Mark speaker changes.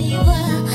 Speaker 1: зарево